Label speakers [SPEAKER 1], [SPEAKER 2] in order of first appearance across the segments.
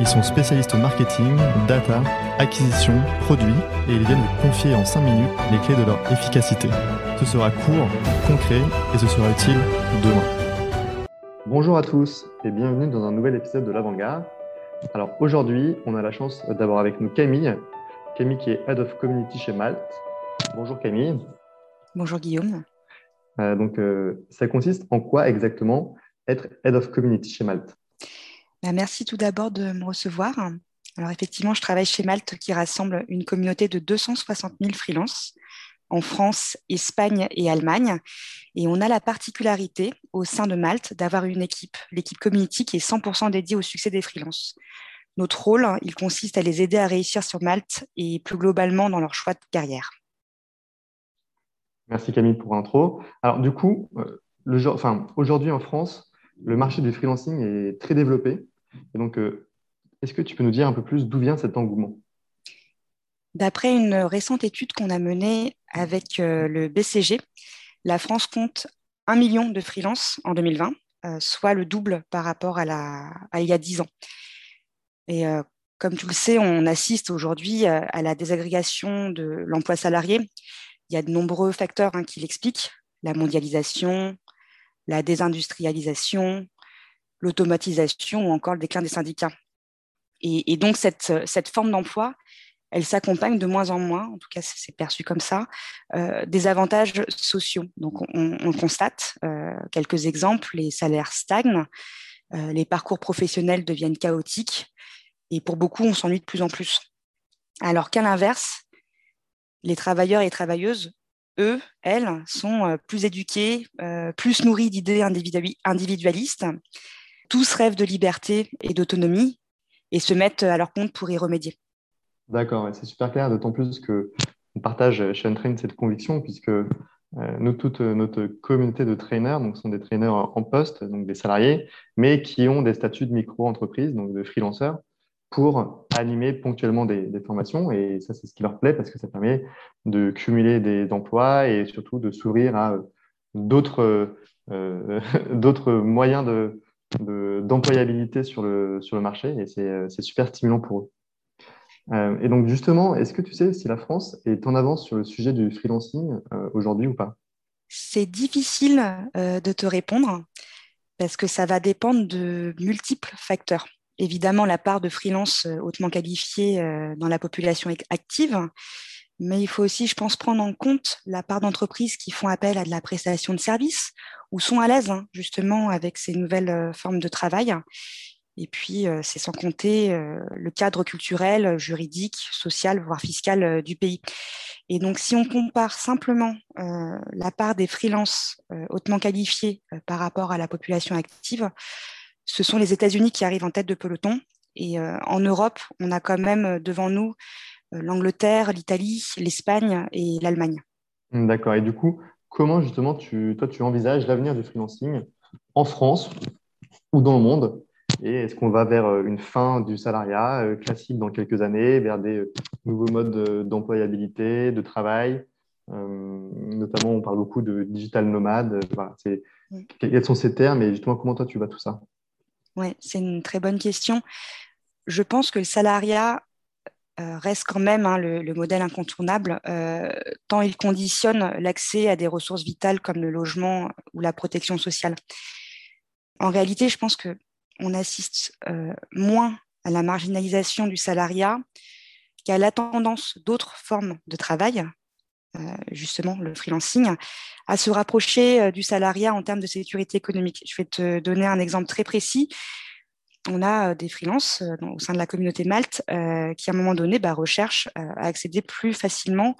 [SPEAKER 1] Ils sont spécialistes marketing, data, acquisition, produits et ils viennent vous confier en 5 minutes les clés de leur efficacité. Ce sera court, concret et ce sera utile demain. Bonjour à tous et bienvenue dans un nouvel épisode de l'Avant-Garde. Alors aujourd'hui, on a la chance d'avoir avec nous Camille. Camille qui est Head of Community chez Malte. Bonjour Camille.
[SPEAKER 2] Bonjour Guillaume.
[SPEAKER 1] Euh, donc euh, ça consiste en quoi exactement être Head of Community chez Malte?
[SPEAKER 2] Merci tout d'abord de me recevoir. Alors effectivement, je travaille chez Malte qui rassemble une communauté de 260 000 freelances en France, Espagne et Allemagne. Et on a la particularité au sein de Malte d'avoir une équipe, l'équipe community qui est 100% dédiée au succès des freelances. Notre rôle, il consiste à les aider à réussir sur Malte et plus globalement dans leur choix de carrière.
[SPEAKER 1] Merci Camille pour l'intro. Alors du coup, euh, aujourd'hui en France, le marché du freelancing est très développé. Donc, euh, est-ce que tu peux nous dire un peu plus d'où vient cet engouement?
[SPEAKER 2] D'après une récente étude qu'on a menée avec euh, le BCG, la France compte un million de freelances en 2020, euh, soit le double par rapport à, il y a dix ans. Et comme tu le sais, on assiste aujourd'hui à la désagrégation de l'emploi salarié. Il y a de nombreux facteurs hein, qui l'expliquent la mondialisation, la désindustrialisation, l'automatisation ou encore le déclin des syndicats. Et, donc, cette, cette forme d'emploi, elle s'accompagne de moins en moins, en tout cas c'est perçu comme ça, euh, des avantages sociaux. Donc on, constate euh, quelques exemples, les salaires stagnent, euh, les parcours professionnels deviennent chaotiques, et pour beaucoup on s'ennuie de plus en plus. Alors qu'à l'inverse, les travailleurs et travailleuses, eux, elles, sont plus éduqués, plus nourris d'idées individualistes tous rêvent de liberté et d'autonomie et se mettent à leur compte pour y remédier.
[SPEAKER 1] D'accord, c'est super clair, d'autant plus qu'on partage chez Untrain cette conviction, puisque euh, nous, toute notre communauté de trainers donc, sont des trainers en poste, donc des salariés, mais qui ont des statuts de micro-entreprise, donc de freelanceurs, pour animer ponctuellement des, formations. Et ça, c'est ce qui leur plaît parce que ça permet de cumuler des emplois et surtout de s'ouvrir à d'autres euh, moyens de, d'employabilité sur, le, marché et euh, c'est super stimulant pour eux. Euh, et donc justement, est-ce que tu sais si la France est en avance sur le sujet du freelancing euh, aujourd'hui ou pas?
[SPEAKER 2] C'est difficile de te répondre parce que ça va dépendre de multiples facteurs. Évidemment, la part de freelance hautement qualifiée dans la population active, mais il faut aussi, je pense, prendre en compte la part d'entreprises qui font appel à de la prestation de services ou sont à l'aise hein, justement avec ces nouvelles euh, formes de travail. Et puis, euh, c'est sans compter euh, le cadre culturel, juridique, social, voire fiscal du pays. Et donc, si on compare simplement la part des freelances hautement qualifiés par rapport à la population active, ce sont les États-Unis qui arrivent en tête de peloton. Et en Europe, on a quand même devant nous l'Angleterre, l'Italie, l'Espagne et l'Allemagne.
[SPEAKER 1] D'accord. Et du coup, comment justement tu, toi tu envisages l'avenir du freelancing en France ou dans le monde? Et est-ce qu'on va vers euh, une fin du salariat euh, classique dans quelques années, vers des euh, nouveaux modes d'employabilité, de travail? Notamment, on parle beaucoup de digital nomade. Quels sont ces termes et justement comment toi tu vois tout ça?
[SPEAKER 2] Oui, c'est une très bonne question. Je pense que le salariat euh, reste quand même hein, le, modèle incontournable, euh, tant il conditionne l'accès à des ressources vitales comme le logement ou la protection sociale. En réalité, je pense qu'on assiste euh, moins à la marginalisation du salariat qu'à la tendance d'autres formes de travail, justement le freelancing, à se rapprocher du salariat en termes de sécurité économique. Je vais te donner un exemple très précis on a euh, des freelances euh, au sein de la communauté Malte euh, qui, à un moment donné, bah, recherchent à accéder plus facilement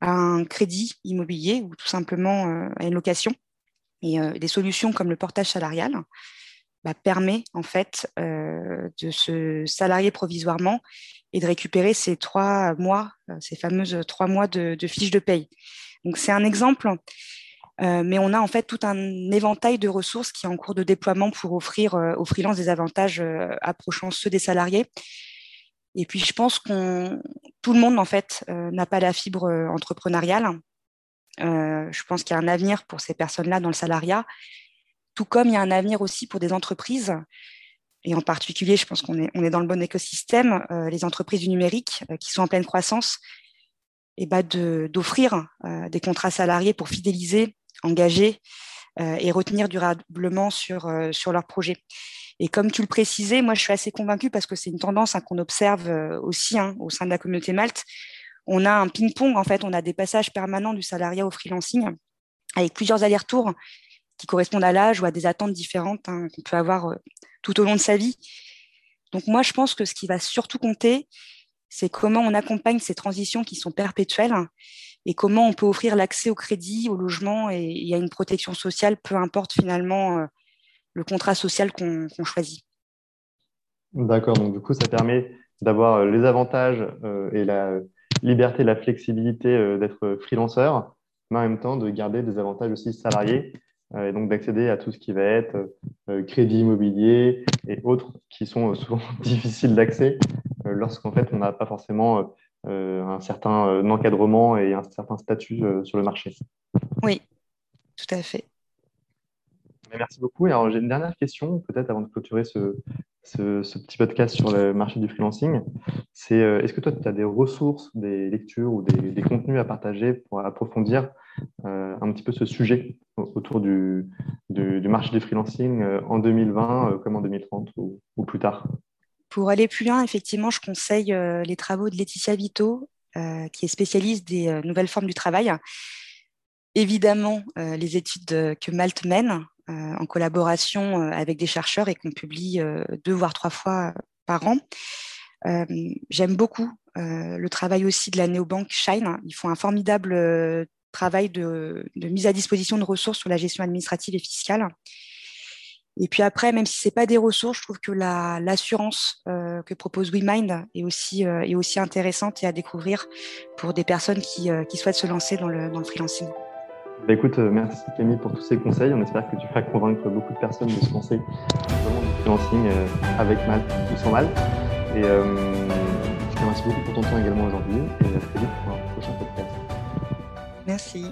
[SPEAKER 2] à un crédit immobilier ou tout simplement à une location. Et des solutions comme le portage salarial bah, permet en fait de se salarier provisoirement et de récupérer ces trois mois, ces fameuses trois mois de, de fiches de paye. Donc c'est un exemple euh, mais on a en fait tout un éventail de ressources qui est en cours de déploiement pour offrir euh, aux freelances des avantages euh, approchant ceux des salariés. Et puis je pense qu'on tout le monde en fait n'a pas la fibre entrepreneuriale. je pense qu'il y a un avenir pour ces personnes-là dans le salariat, tout comme il y a un avenir aussi pour des entreprises. Et en particulier, je pense qu'on est, on est dans le bon écosystème, les entreprises du numérique qui sont en pleine croissance, et bah d'offrir des contrats salariés pour fidéliser engager euh, et retenir durablement sur, euh, sur leur projet. Et comme tu le précisais, moi je suis assez convaincue parce que c'est une tendance hein, qu'on observe euh, aussi hein, au sein de la communauté Malte. On a un ping-pong, en fait, on a des passages permanents du salariat au freelancing avec plusieurs allers-retours qui correspondent à l'âge ou à des attentes différentes hein, qu'on peut avoir tout au long de sa vie. Donc moi, je pense que ce qui va surtout compter, c'est comment on accompagne ces transitions qui sont perpétuelles et comment on peut offrir l'accès au crédit, au logement et, à une protection sociale, peu importe finalement euh, le contrat social qu'on choisit.
[SPEAKER 1] D'accord, donc du coup, ça permet d'avoir euh, les avantages euh, et la liberté, la flexibilité d'être freelanceur, mais en même temps de garder des avantages aussi salariés et donc d'accéder à tout ce qui va être crédit immobilier et autres qui sont souvent difficiles d'accès lorsqu'en fait on n'a pas forcément un certain euh, encadrement et un certain statut euh, sur le marché.
[SPEAKER 2] Oui, tout à fait.
[SPEAKER 1] merci beaucoup. alors, j'ai une dernière question, peut-être avant de clôturer ce, ce, petit podcast sur le marché du freelancing. C'est est-ce que toi, tu as des ressources, des lectures ou des, contenus à partager pour approfondir un petit peu ce sujet autour du, du, marché du freelancing en 2020 comme en 2030 ou plus tard?
[SPEAKER 2] Pour aller plus loin, effectivement, je conseille euh, les travaux de Laetitia Vito, euh, qui est spécialiste des euh, nouvelles formes du travail. Évidemment, les études que Malte mène en collaboration avec des chercheurs et qu'on publie deux voire trois fois par an. J'aime beaucoup le travail aussi de la néobanque Shine. Ils font un formidable travail de, mise à disposition de ressources sur la gestion administrative et fiscale. Et puis après, même si ce n'est pas des ressources, je trouve que l'assurance euh, que propose WeMind est aussi, euh, est aussi intéressante et à découvrir pour des personnes qui, euh, qui souhaitent se lancer dans le, dans le freelancing.
[SPEAKER 1] Bah écoute, merci Camille pour tous ces conseils. On espère que tu vas convaincre beaucoup de personnes de se lancer dans le freelancing avec mal ou sans mal. Et je te remercie beaucoup pour ton temps également aujourd'hui et à très vite pour un prochain podcast.
[SPEAKER 2] Merci.